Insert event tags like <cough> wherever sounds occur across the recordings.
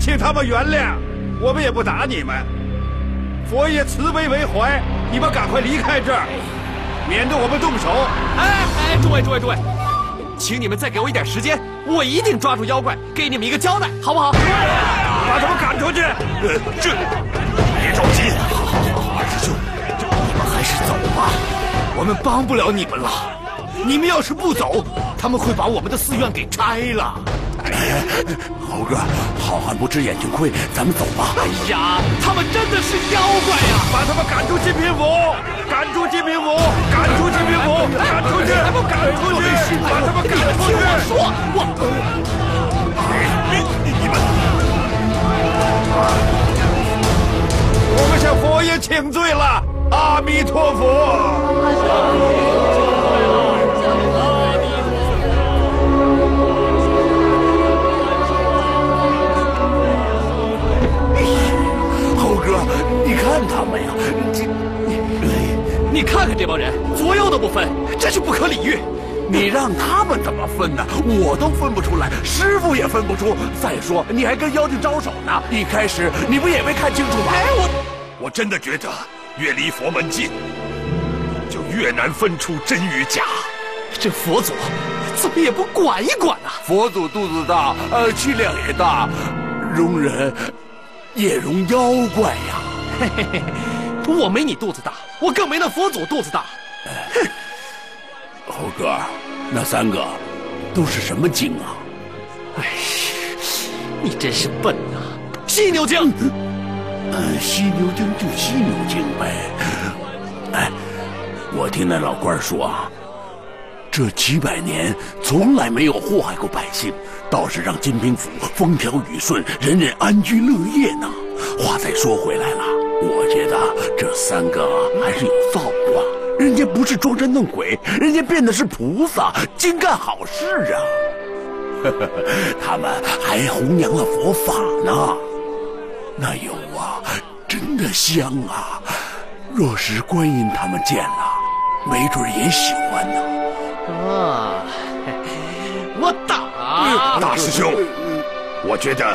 请他们原谅。我们也不打你们。佛爷慈悲为怀，你们赶快离开这儿，免得我们动手。哎哎，诸位诸位诸位，请你们再给我一点时间，我一定抓住妖怪，给你们一个交代，好不好？把他们赶出去。呃，这别着急。好，好，好，二师兄，你们还是走吧，我们帮不了你们了。你们要是不走，他们会把我们的寺院给拆了。哎，猴哥，好汉不吃眼睛亏，咱们走吧。哎呀，他们真的是妖怪呀！把他们赶出金平府，赶出金平府，赶出金平府，赶出去，还不赶出去？把他们赶出去！听我说，我，你你们，我们向佛爷请罪了，阿弥陀佛。让他们怎么分呢？我都分不出来，师傅也分不出。再说，你还跟妖精招手呢。一开始你不也没看清楚吗？哎，我我真的觉得越离佛门近，就越难分出真与假。这佛祖怎么也不管一管啊？佛祖肚子大，呃，气量也大，容人也容妖怪呀。嘿嘿嘿，我没你肚子大，我更没那佛祖肚子大。哼。<laughs> 猴哥，那三个都是什么精啊？哎，你真是笨呐！犀牛精，嗯，犀牛精就犀牛精呗。哎，我听那老官说啊，这几百年从来没有祸害过百姓，倒是让金平府风调雨顺，人人安居乐业呢。话再说回来了，我觉得这三个还是有造化。人家不是装神弄鬼，人家变的是菩萨，精干好事啊！<laughs> 他们还弘扬了佛法呢。那油啊，真的香啊！若是观音他们见了，没准也喜欢呢。啊，我打大师兄，我觉得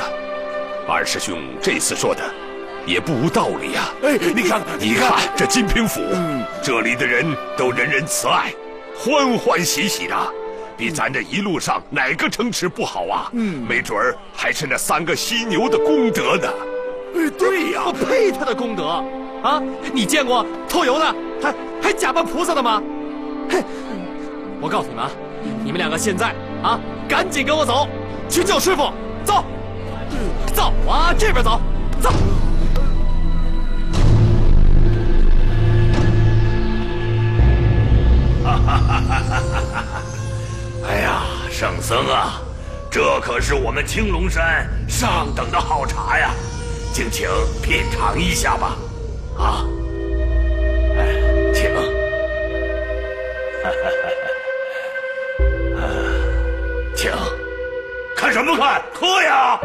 二师兄这次说的。也不无道理呀！哎，你看，你看这金平府，这里的人都人人慈爱，欢欢喜喜的，比咱这一路上哪个城池不好啊？嗯，没准儿还是那三个犀牛的功德呢。哎，对呀，我呸他的功德啊！你见过偷油的还还假扮菩萨的吗？嘿！我告诉你们啊，你们两个现在啊，赶紧跟我走，去救师傅，走，走啊，这边走，走。哈哈哈！哈哎呀，圣僧啊，这可是我们青龙山上等的好茶呀，敬请品尝一下吧。啊，哎，请。哈哈哈哈请。看什么看？喝呀！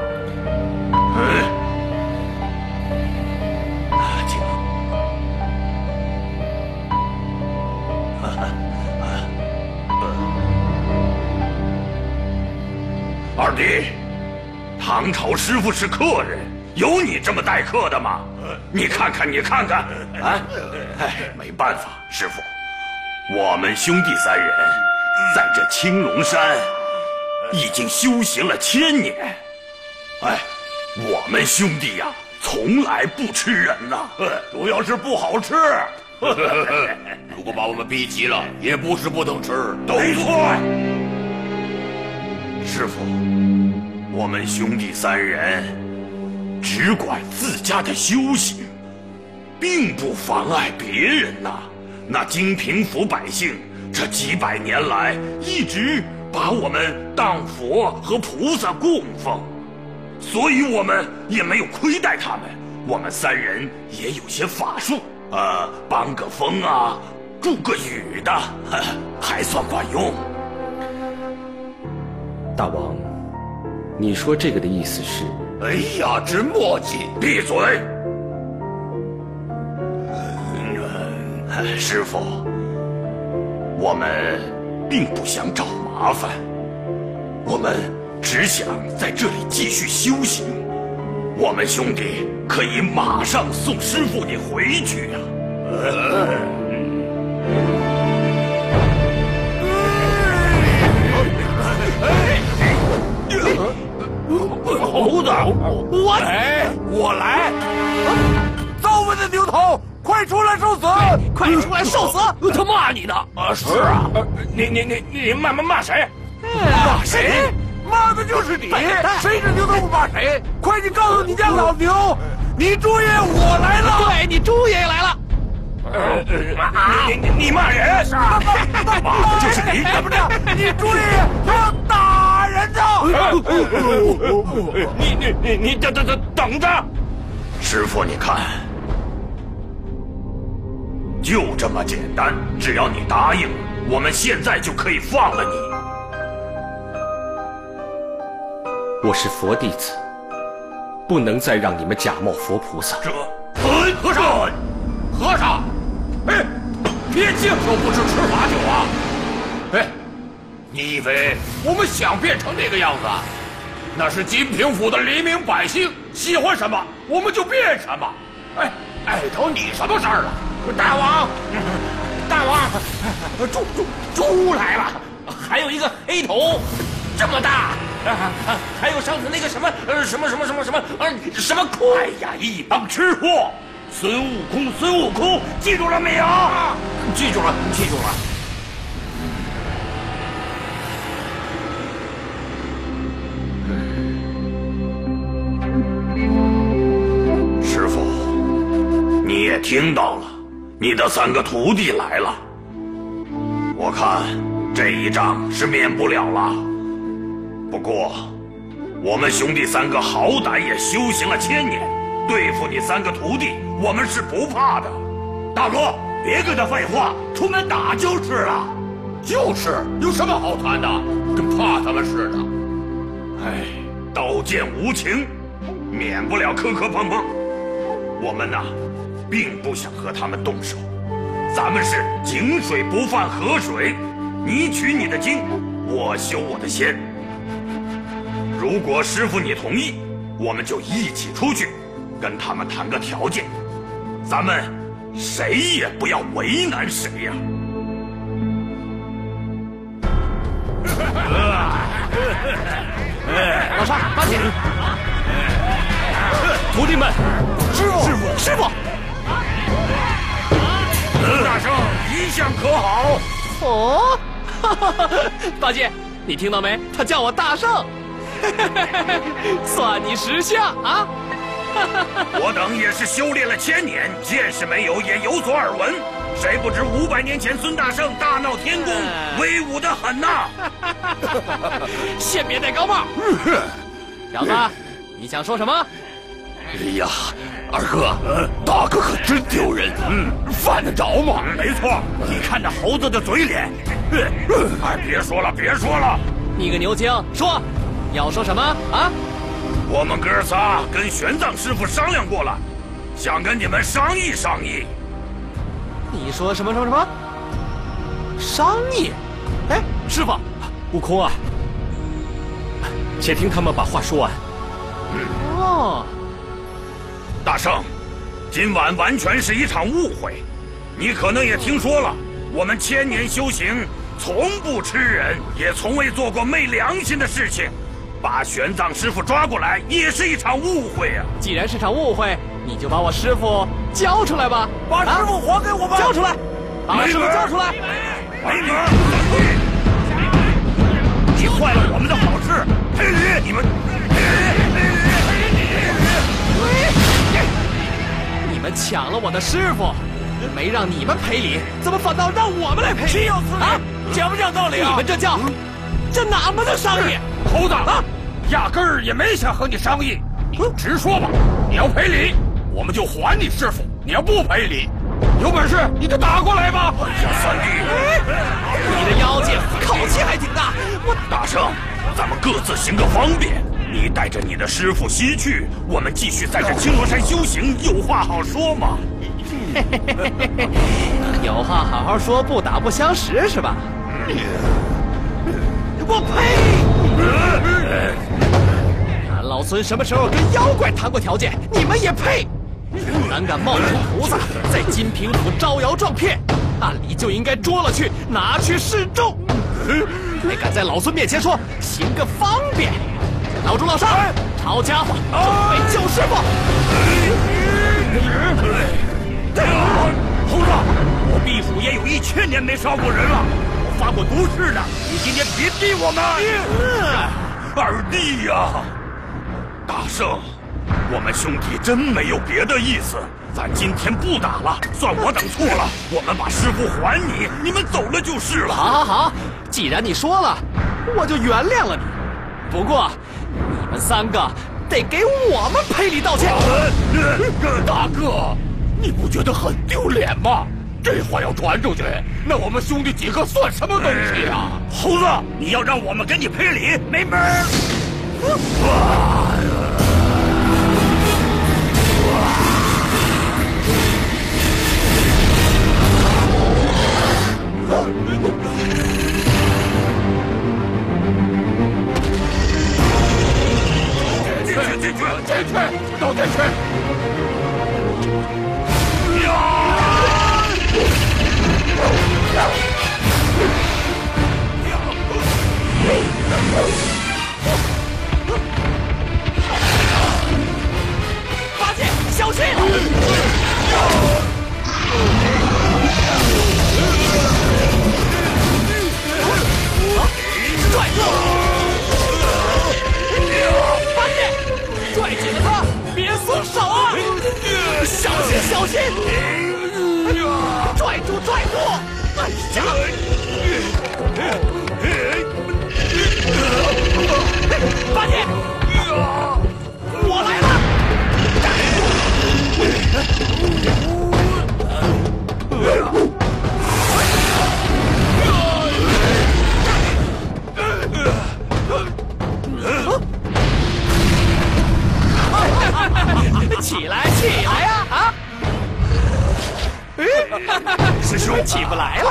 二弟，唐朝师傅是客人，有你这么待客的吗？你看看，你看看，啊，哎，没办法，师傅，我们兄弟三人在这青龙山已经修行了千年，哎，我们兄弟呀，从来不吃人呐，主要是不好吃。<laughs> 如果把我们逼急了，也不是不能吃。都错。师傅，我们兄弟三人只管自家的修行，并不妨碍别人呐。那金平府百姓这几百年来一直把我们当佛和菩萨供奉，所以我们也没有亏待他们。我们三人也有些法术。呃，帮个风啊，助个雨的，<laughs> 还算管用。大王，你说这个的意思是？哎呀，真墨迹！闭嘴！师傅，我们并不想找麻烦，我们只想在这里继续修行。我们兄弟可以马上送师傅你回去呀！猴子，我来，我来！造物的牛头，快出来受死！快出来受死！他骂你呢！啊，是啊，你你你你骂骂骂谁？骂谁？骂的就是你！谁是牛头不骂谁？快去告诉你家老牛，你猪爷我来了！对你猪爷爷来了！你你你骂人？<laughs> 骂的就是你！怎么着？你猪爷爷还要打人呢？你你你你等等等等着！师傅，你看，就这么简单，只要你答应，我们现在就可以放了你。我是佛弟子，不能再让你们假冒佛菩萨。这，和尚，和尚，哎，别敬酒不吃吃罚酒啊！哎，你以为我们想变成那个样子？那是金平府的黎民百姓喜欢什么，我们就变什么。哎，碍着你什么事儿了？大王，<laughs> 大王，猪猪猪来了，还有一个黑头，这么大。啊，<laughs> 还有上次那个什么，呃，什么什么什么什么，呃，什么空？哎呀，一帮吃货！孙悟空，孙悟空，记住了没有？记住了，记住了。听到了，你的三个徒弟来了。我看这一仗是免不了了。不过，我们兄弟三个好歹也修行了千年，对付你三个徒弟，我们是不怕的。大哥，别跟他废话，出门打就是了。就是，有什么好谈的？跟怕他们似的。哎，刀剑无情，免不了磕磕碰碰。我们呐，并不想和他们动手。咱们是井水不犯河水，你取你的经，我修我的仙。如果师傅你同意，我们就一起出去，跟他们谈个条件，咱们谁也不要为难谁呀。老沙，八戒，徒弟们，师傅，师傅，师傅，大圣一向可好？哦，八戒，你听到没？他叫我大圣。<laughs> 算你识相啊！<laughs> 我等也是修炼了千年，见识没有也有所耳闻。谁不知五百年前孙大圣大闹天宫，威武的很呐！<laughs> 先别戴高帽。小子，你想说什么？哎呀，二哥，大哥可真丢人。嗯，犯得着吗？没错，你看那猴子的嘴脸。哎，别说了，别说了。你个牛精，说。要说什么啊？我们哥仨跟玄奘师傅商量过了，想跟你们商议商议。你说什么什么什么？商议？哎，师傅，悟空啊，且听他们把话说完。嗯哦，大圣，今晚完全是一场误会。你可能也听说了，我们千年修行，从不吃人，也从未做过昧良心的事情。把玄奘师傅抓过来，也是一场误会啊！既然是场误会，你就把我师傅交出来吧！把师傅还给我们！交出来！把师傅交出来！没门！你坏了我们的好事！赔礼！你们！们抢了我的师傅，没让你们赔礼，怎么反倒让我们来赔礼？岂有此理！啊，讲不讲道理啊？你们这叫这哪门子商议？猴子啊，压根儿也没想和你商议，你就直说吧。你要赔礼，我们就还你师傅；你要不赔礼，有本事你就打过来吧！三弟，你的妖精口气还挺大，我大圣，咱们各自行个方便。你带着你的师傅西去，我们继续在这青罗山修行，有话好说嘛。<laughs> 有话好好说，不打不相识是吧？我呸！俺老孙什么时候跟妖怪谈过条件？你们也配？胆敢冒充菩萨，在金平府招摇撞骗，按理就应该捉了去，拿去示众。<laughs> 还敢在老孙面前说行个方便？老朱老少，抄家伙，准备救师傅！猴子，我避暑也有一千年没杀过人了，我发过毒誓的，你今天别逼我们！二弟呀，大圣，我们兄弟真没有别的意思，咱今天不打了，算我等错了，我们把师傅还你，你们走了就是了。好，好，好，既然你说了，我就原谅了你。不过，你们三个得给我们赔礼道歉。大哥，你不觉得很丢脸吗？这话要传出去，那我们兄弟几个算什么东西啊？猴子，你要让我们给你赔礼，没门儿！进进去，进去，都再去！八戒，小心！小心，小心！拽住，拽住！哎呀！八戒，我来了！起不来了。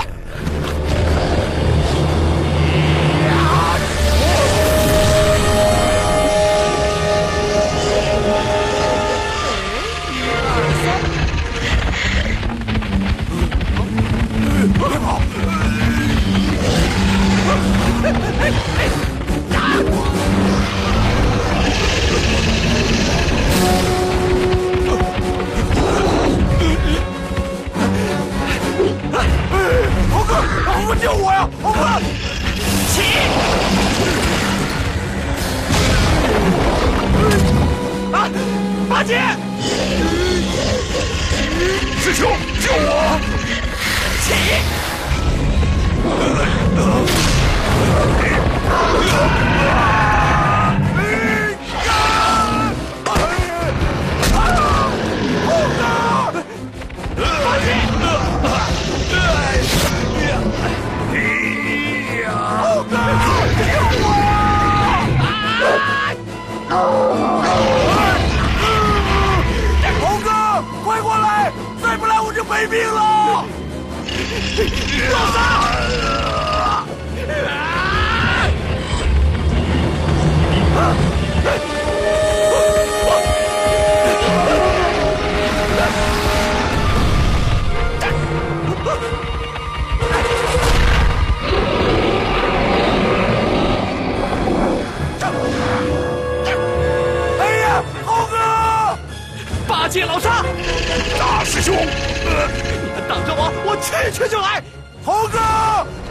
你们等着我，我去去就来。猴哥，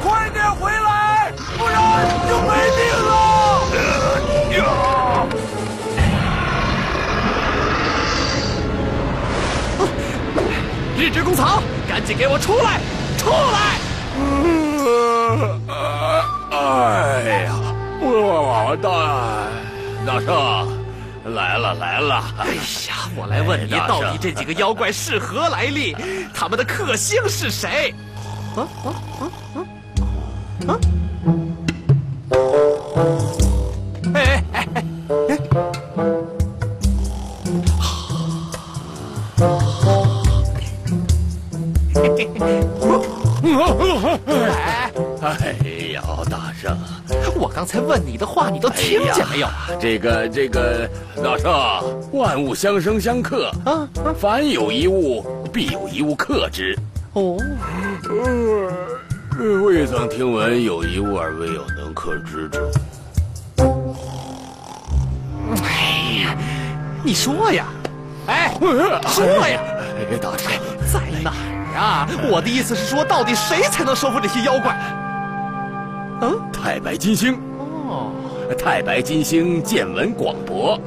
快点回来，不然就没命了！日之弓草，赶紧给我出来，出来！哎呀，我的大圣来了来了！哎呀，我来问你，到底这几个妖怪是何来历？他们的克星是谁？啊啊啊啊！啊！哎哎哎哎！哎哎呀，大 <laughs> 圣，我刚才问你的话，你都听见没有？这个这个，大圣，万物相生相克啊，凡有一物，必有一物克之。哦，未曾听闻有一物而未有能克之者。哎呀，你说呀，哎，<laughs> 说呀，哎，大师，在哪儿啊？我的意思是说，到底谁才能收服这些妖怪？嗯，太白金星。太白金星见闻广博，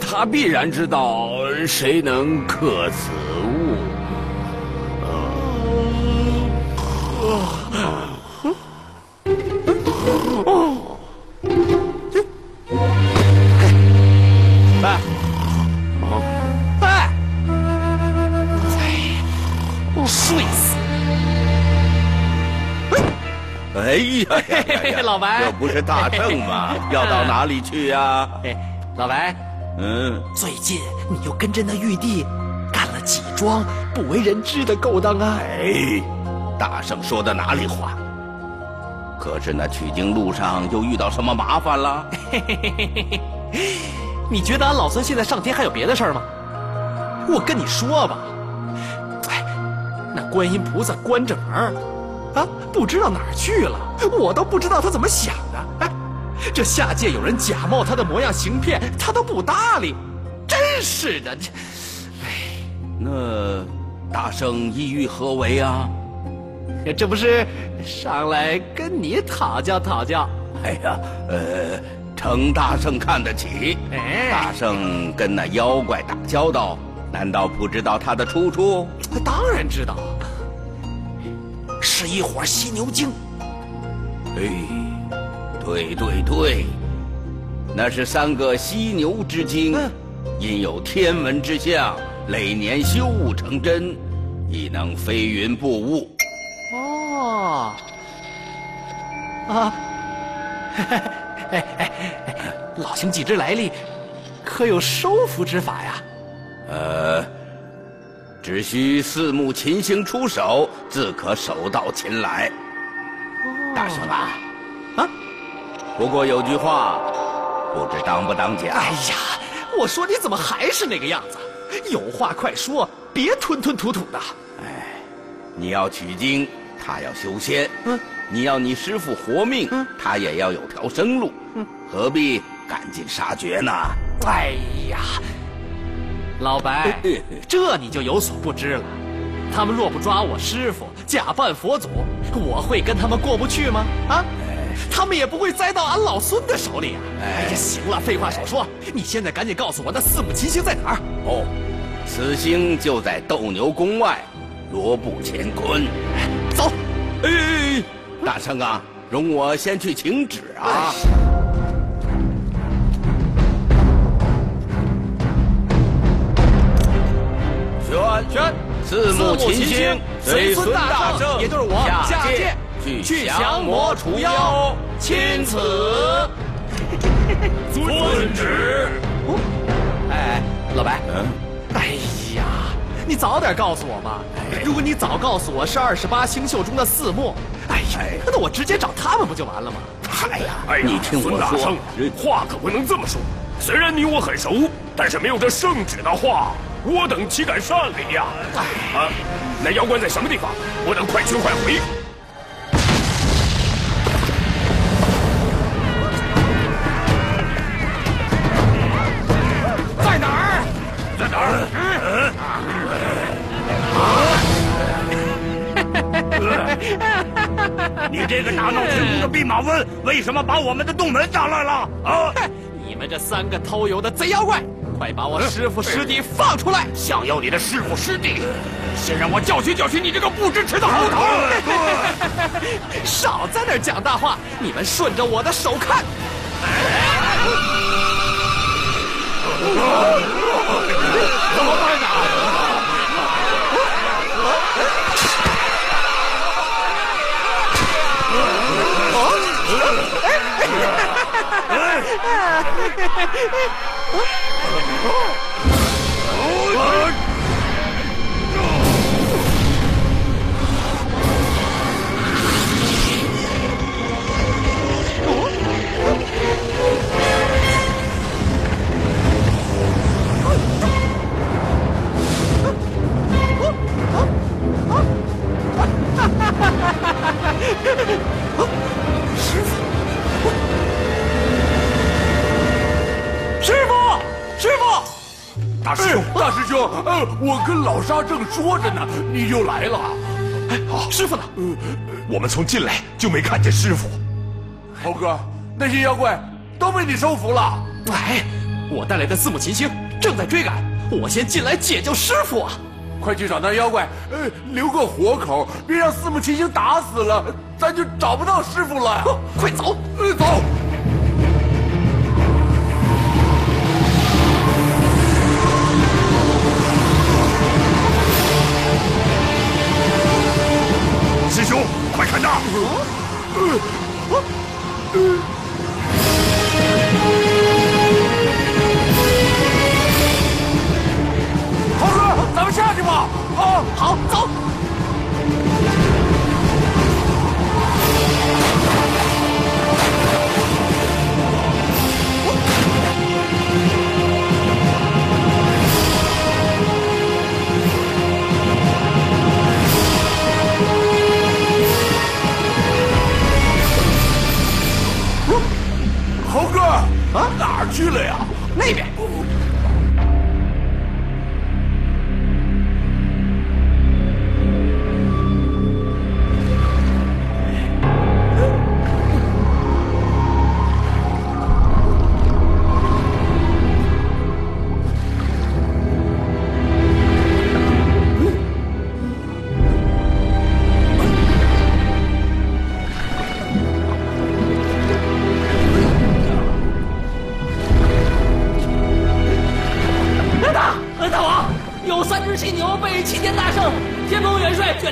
他必然知道谁能克此物。哎呀呀呀！<laughs> 老白，这不是大圣吗？<laughs> 要到哪里去呀？哎，老白，嗯，最近你又跟着那玉帝干了几桩不为人知的勾当啊？哎，大圣说的哪里话？可是那取经路上又遇到什么麻烦了？嘿嘿嘿嘿嘿嘿！你觉得俺老孙现在上天还有别的事儿吗？我跟你说吧，哎，那观音菩萨关着门儿，啊，不知道哪儿去了，我都不知道他怎么想的。哎，这下界有人假冒他的模样行骗，他都不搭理，真是的。这，哎，那大圣意欲何为啊？这不是上来跟你讨教讨教？哎呀，呃，承大圣看得起。哎，大圣跟那妖怪打交道，难道不知道他的出处？当然知道，是一伙犀牛精。哎，对对对，那是三个犀牛之精，因有天文之象，累年修悟成真，亦能飞云布雾。哦，啊，哎哎哎，老兄几之来历，可有收服之法呀？呃，只需四目琴星出手，自可手到擒来。大圣啊，啊，不过有句话，不知当不当讲。哎呀，我说你怎么还是那个样子？有话快说，别吞吞吐吐的。哎，你要取经。他要修仙，嗯，你要你师傅活命，嗯，他也要有条生路，嗯，何必赶尽杀绝呢？哎呀，老白，这你就有所不知了。他们若不抓我师傅，假扮佛祖，我会跟他们过不去吗？啊，他们也不会栽到俺老孙的手里啊！哎呀，行了，废话少说，你现在赶紧告诉我那四目金星在哪儿？哦，此星就在斗牛宫外，罗布乾坤。走，哎，大圣啊，容我先去请旨啊！宣宣，四目秦星随孙大圣，也就是我下界去降魔除妖，钦此。遵旨。哎，老白，嗯，哎呀。你早点告诉我嘛！如果你早告诉我是二十八星宿中的四目，哎呀，那我直接找他们不就完了吗？哎呀，你听我说，话可不能这么说。虽然你我很熟，但是没有这圣旨的话，我等岂敢擅离呀！啊，那妖怪在什么地方？我等快去快回。在哪儿？在哪儿？你这个大闹天宫的弼马温，为什么把我们的洞门砸烂了？啊！<laughs> 你们这三个偷油的贼妖怪！快把我师傅师弟放出来！想要你的师傅师弟，先让我教训教训你这个不知耻的猴头！<laughs> 少在那儿讲大话！你们顺着我的手看。怎么办呢？师 <laughs> 大师兄，大师兄，呃，我跟老沙正说着呢，你就来了。哎，师傅呢？我们从进来就没看见师傅。猴哥，那些妖怪都被你收服了。哎，我带来的四目琴星正在追赶，我先进来解救师傅啊！快去找那妖怪，呃，留个活口，别让四目琴星打死了，咱就找不到师傅了！快走！呃，走。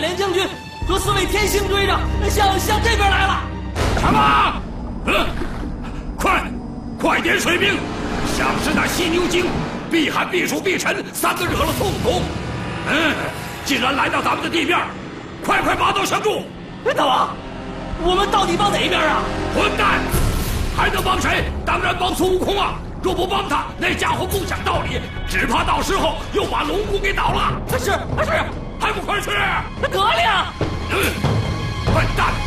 元帅、卷帘将军和四位天星追着，向向这边来了。什么？嗯，快，快点水兵！想是那犀牛精、避寒、避暑、避尘三个惹了痛苦。嗯，竟然来到咱们的地面，快快拔刀相助！大王，我们到底帮哪一边啊？混蛋，还能帮谁？当然帮孙悟空啊！若不帮他，那家伙不讲道理，只怕到时候又把龙宫给倒了。是是，还不快去！得令。嗯，笨蛋！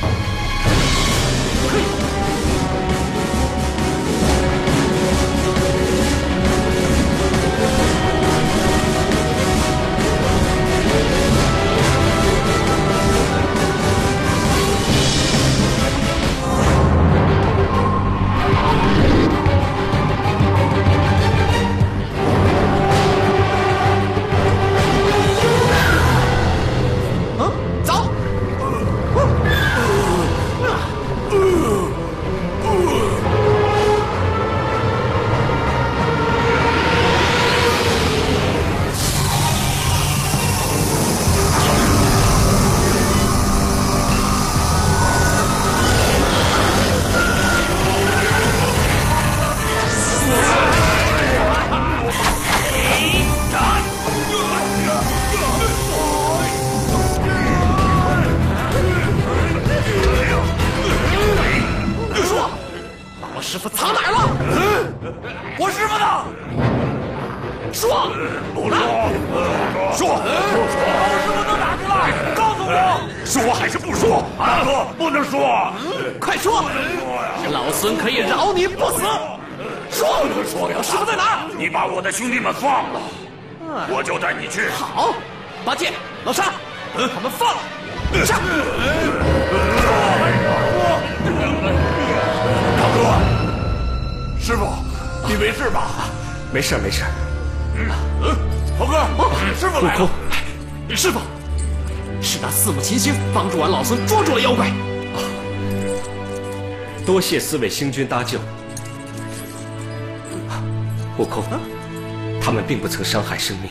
我的兄弟们放了，我就带你去。好，八戒、老沙，把他们放了。上。大哥，师傅，你没事吧？没事没事。嗯猴哥，师傅来了。师傅，是那四目琴星帮助俺老孙捉住了妖怪。多谢四位星君搭救。悟空，他们并不曾伤害生命，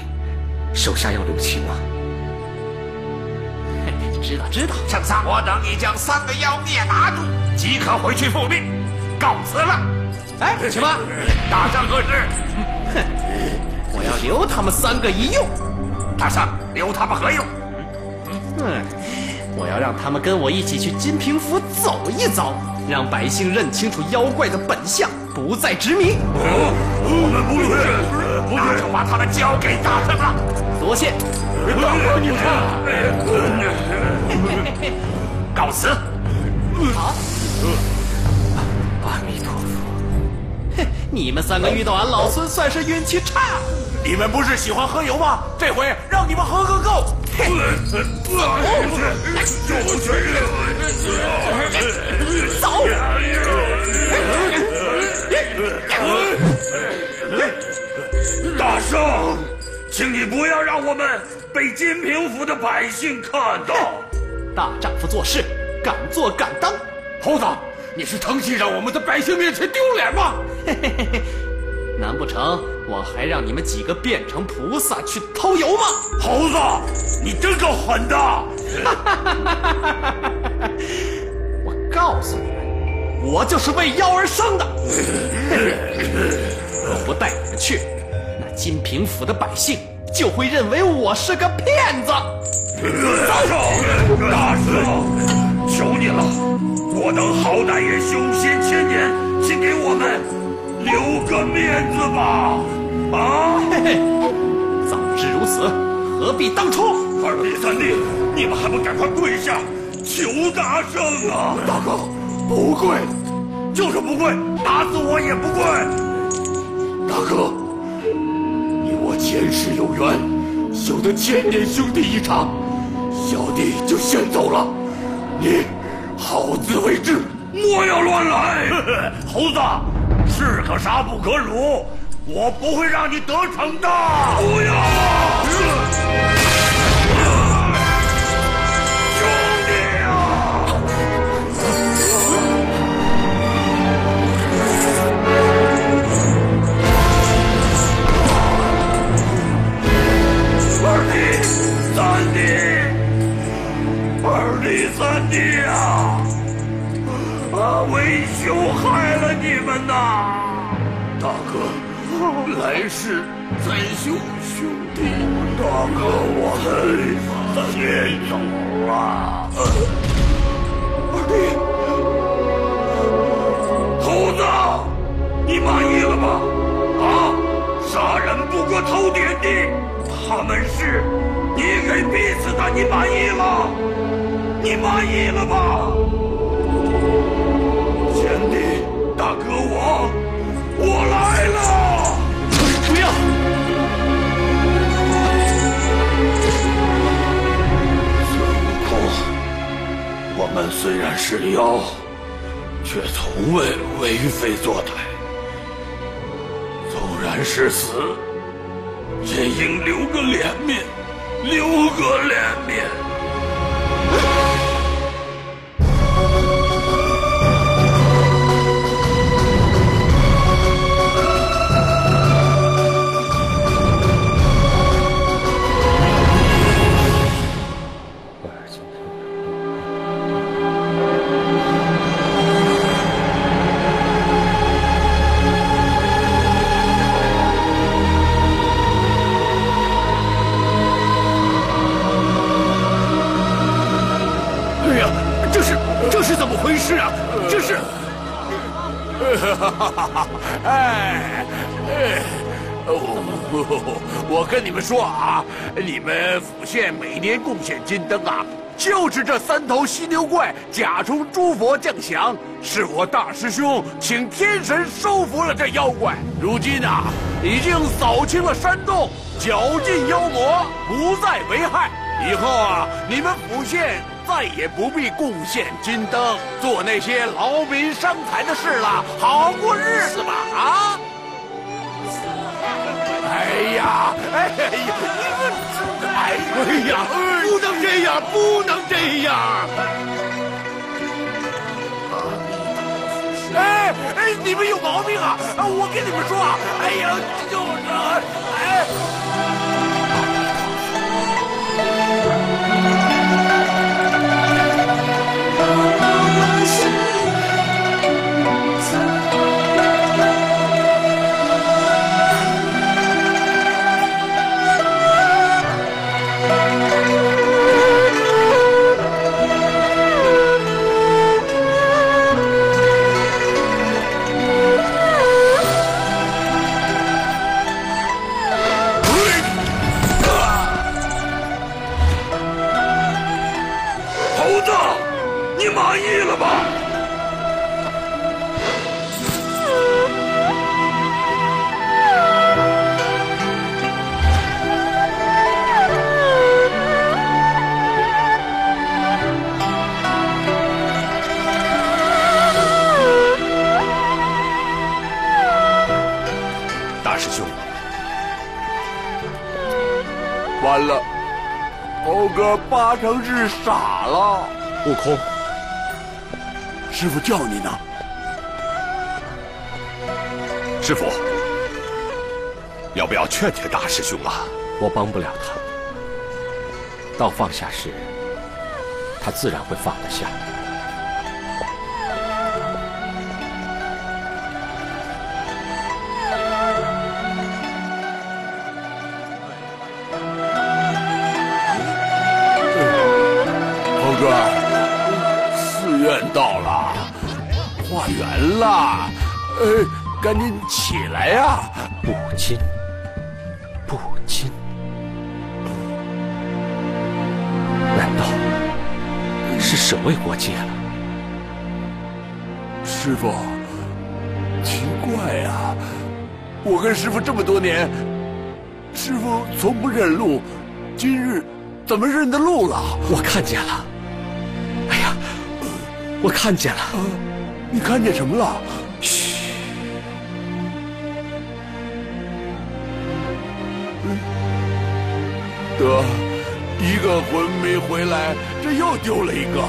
手下要留情啊。知道知道，圣上，我等已将三个妖孽拿住，即刻回去复命，告辞了。哎，什么，大圣何事？哼我要留他们三个一用。大圣，留他们何用？嗯，我要让他们跟我一起去金平府走一遭，让百姓认清楚妖怪的本相，不再执迷。我们不去，那就把他们交给大圣了。多谢。大哥，你看，告辞。好。阿弥陀佛。你们三个遇到俺老孙算是运气差。你们不是喜欢喝油吗？这回让你们喝个够。走。大圣，请你不要让我们被金平府的百姓看到。大丈夫做事，敢做敢当。猴子，你是诚心让我们在百姓面前丢脸吗？嘿嘿嘿难不成我还让你们几个变成菩萨去偷油吗？猴子，你真够狠的！我告诉你们，我就是为妖而生的。<laughs> 我不带你们去，那金平府的百姓就会认为我是个骗子。大圣，大圣，求你了，我等好歹也修仙千年，请给我们留个面子吧！啊！嘿嘿，早知如此，何必当初？二弟三弟，你们还不赶快跪下求大圣啊！大哥，不跪，就是不跪，打死我也不跪！大哥，你我前世有缘，修得千年兄弟一场，小弟就先走了，你好自为之，莫要乱来！<laughs> 猴子，士可杀不可辱，我不会让你得逞的！不要！三弟，二弟，三弟啊！啊，为兄害了你们呐！大哥，来世再修兄弟。大哥，我们先走了。二弟，猴子，你满意了吗？啊，杀人不过头点地，他们是你给逼死的，你满意了？你满意了吧？贤弟，大哥我，我来了！不要！孙悟空，我们虽然是妖，却从未为非作歹。纵然是死，也应留个脸面，留个脸面。我跟你们说啊，你们府县每年贡献金灯啊，就是这三头犀牛怪假充诸佛降祥，是我大师兄请天神收服了这妖怪，如今啊，已经扫清了山洞，绞尽妖魔，不再为害。以后啊，你们府县再也不必贡献金灯，做那些劳民伤财的事了，好过日子吧啊！哎呀，哎呀，你们，哎呀，不能这样，不能这样！哎哎，你们有毛病啊！我跟你们说啊，哎呀，就是，哎。哥八成是傻了。悟空，师傅叫你呢。师傅，要不要劝劝大师兄啊？我帮不了他。到放下时，他自然会放得下。缘了，呃，赶紧起来呀、不亲，不亲。难道是守卫国界了？师傅，奇怪呀、我跟师傅这么多年，师傅从不认路，今日怎么认得路了？我看见了。哎呀，我看见了。你看见什么了？嘘，得，一个魂没回来，这又丢了一个。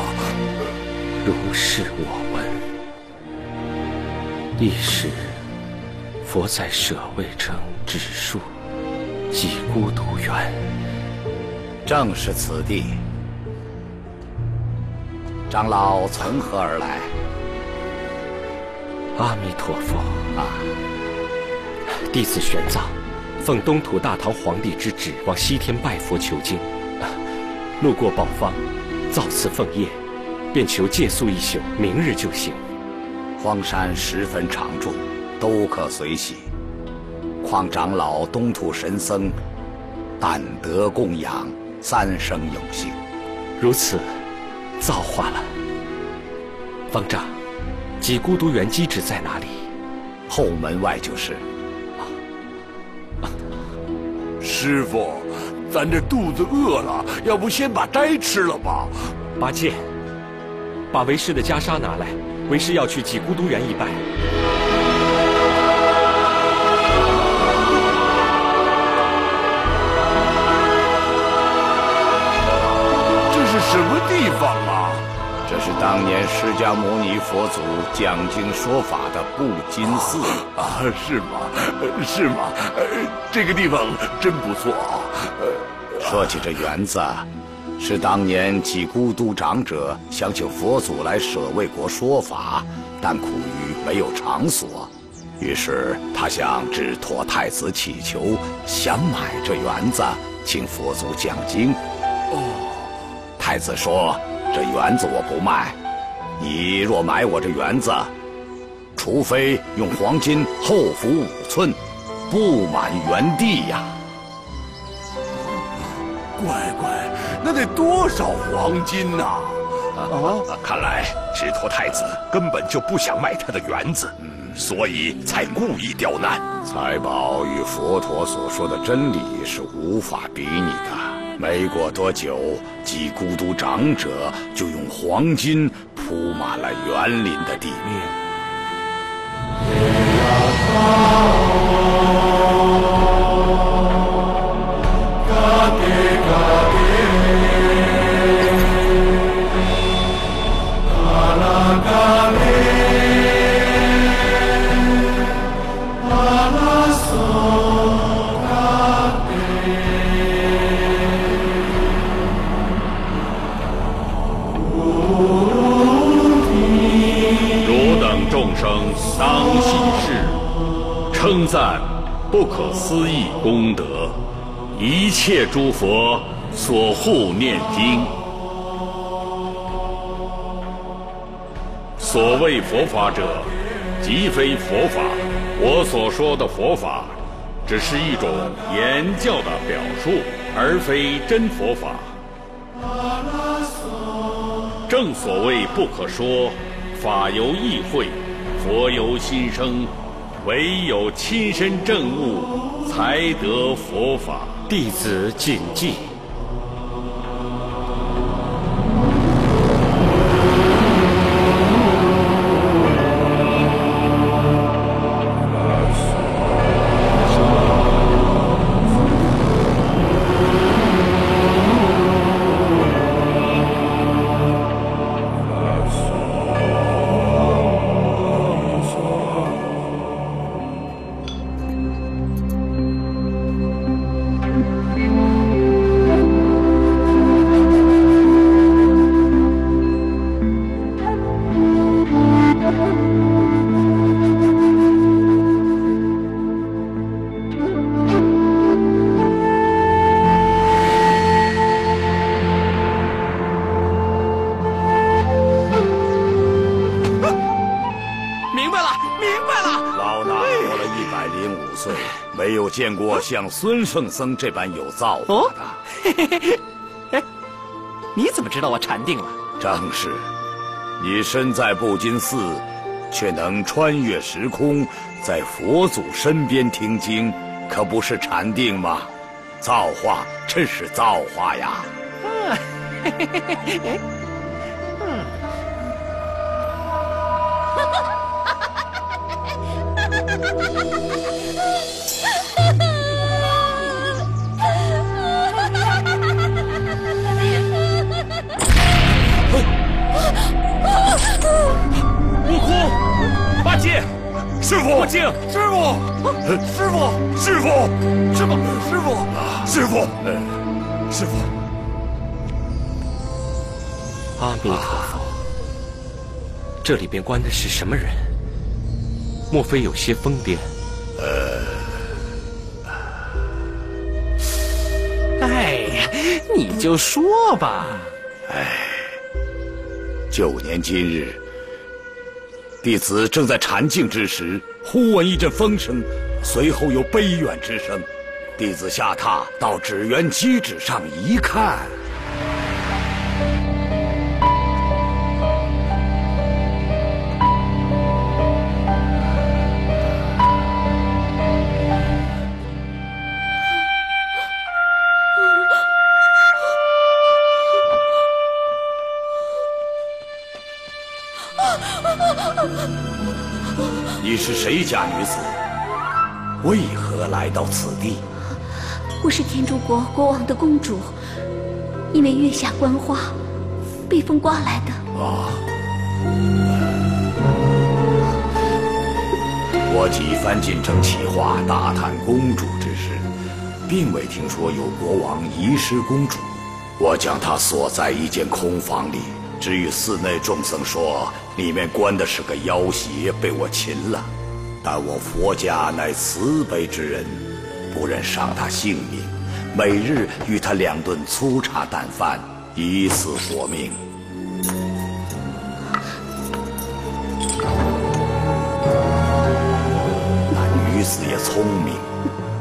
如是我闻。一时，佛在舍卫城植树，即孤独园。正是此地。长老从何而来？阿弥陀佛啊！弟子玄奘，奉东土大唐皇帝之旨，往西天拜佛求经。路过宝方，造次奉业，便求借宿一宿，明日就行。荒山十分常住，都可随喜。况长老东土神僧，但得供养，三生有幸。如此，造化了。方丈，几孤独园机址在哪里？后门外就是。<laughs> 师傅，咱这肚子饿了，要不先把斋吃了吧？八戒，把为师的袈裟拿来，为师要去济孤独园一拜。是当年释迦牟尼佛祖讲经说法的布金寺。啊，是吗？呃是吗？呃，这个地方真不错啊。说起这园子，是当年几孤独长者想请佛祖来舍卫国说法，但苦于没有场所，于是他向智陀太子祈求，想买这园子，请佛祖讲经。哦，太子说：“这园子我不卖，你若买我这园子，除非用黄金厚敷五寸，布满园地呀。”乖乖，那得多少黄金呐、啊，看来智陀太子根本就不想卖他的园子，所以才故意刁难。财宝与佛陀所说的真理是无法比拟的。没过多久，几孤独长者就用黄金铺满了园林的地面。赞不可思议功德，一切诸佛所护念经。所谓佛法者，即非佛法。我所说的佛法，只是一种言教的表述，而非真佛法。正所谓不可说，法由意会，佛由心生，唯有亲身证悟，才得佛法。弟子谨记。五岁，没有见过像孙圣僧这般有造化的。哎，你怎么知道我禅定了？正是，你身在布金寺，却能穿越时空，在佛祖身边听经，可不是禅定吗？造化真是造化呀！悟空，八戒，师傅，悟净，师傅，师傅，师傅，师傅，师傅，师傅，师傅，阿弥陀佛，这里边关的是什么人？莫非有些疯癫？呃哎呀，你就说吧。哎九年今日，弟子正在禅静之时，忽闻一阵风声，随后有悲怨之声。弟子下榻到纸鸢机纸上一看，是谁家女子？为何来到此地？我是天竺国国王的公主，因为月下观花，被风刮来的。啊！我几番进城企划，打探公主之事，并未听说有国王遗失公主。我将她锁在一间空房里，只与寺内众僧说，里面关的是个妖邪，被我擒了。但我佛家乃慈悲之人，不忍伤他性命，每日与他两顿粗茶淡饭，以死活命。那女子也聪明，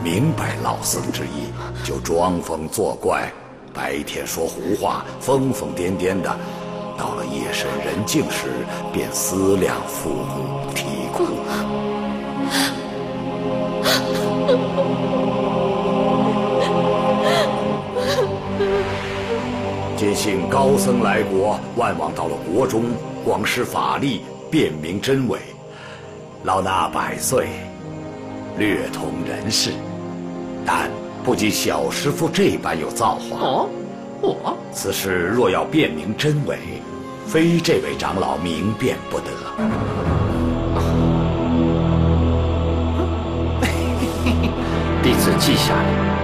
明白老僧之意，就装疯作怪，白天说胡话，疯疯癫癫的；到了夜深人静时，便思量父母啼哭。今幸高僧来国，万望到了国中，广施法力，辨明真伪。老衲百岁，略通人事，但不及小师傅这般有造化。哦，我此事若要辨明真伪，非这位长老明辨不得。字记下来。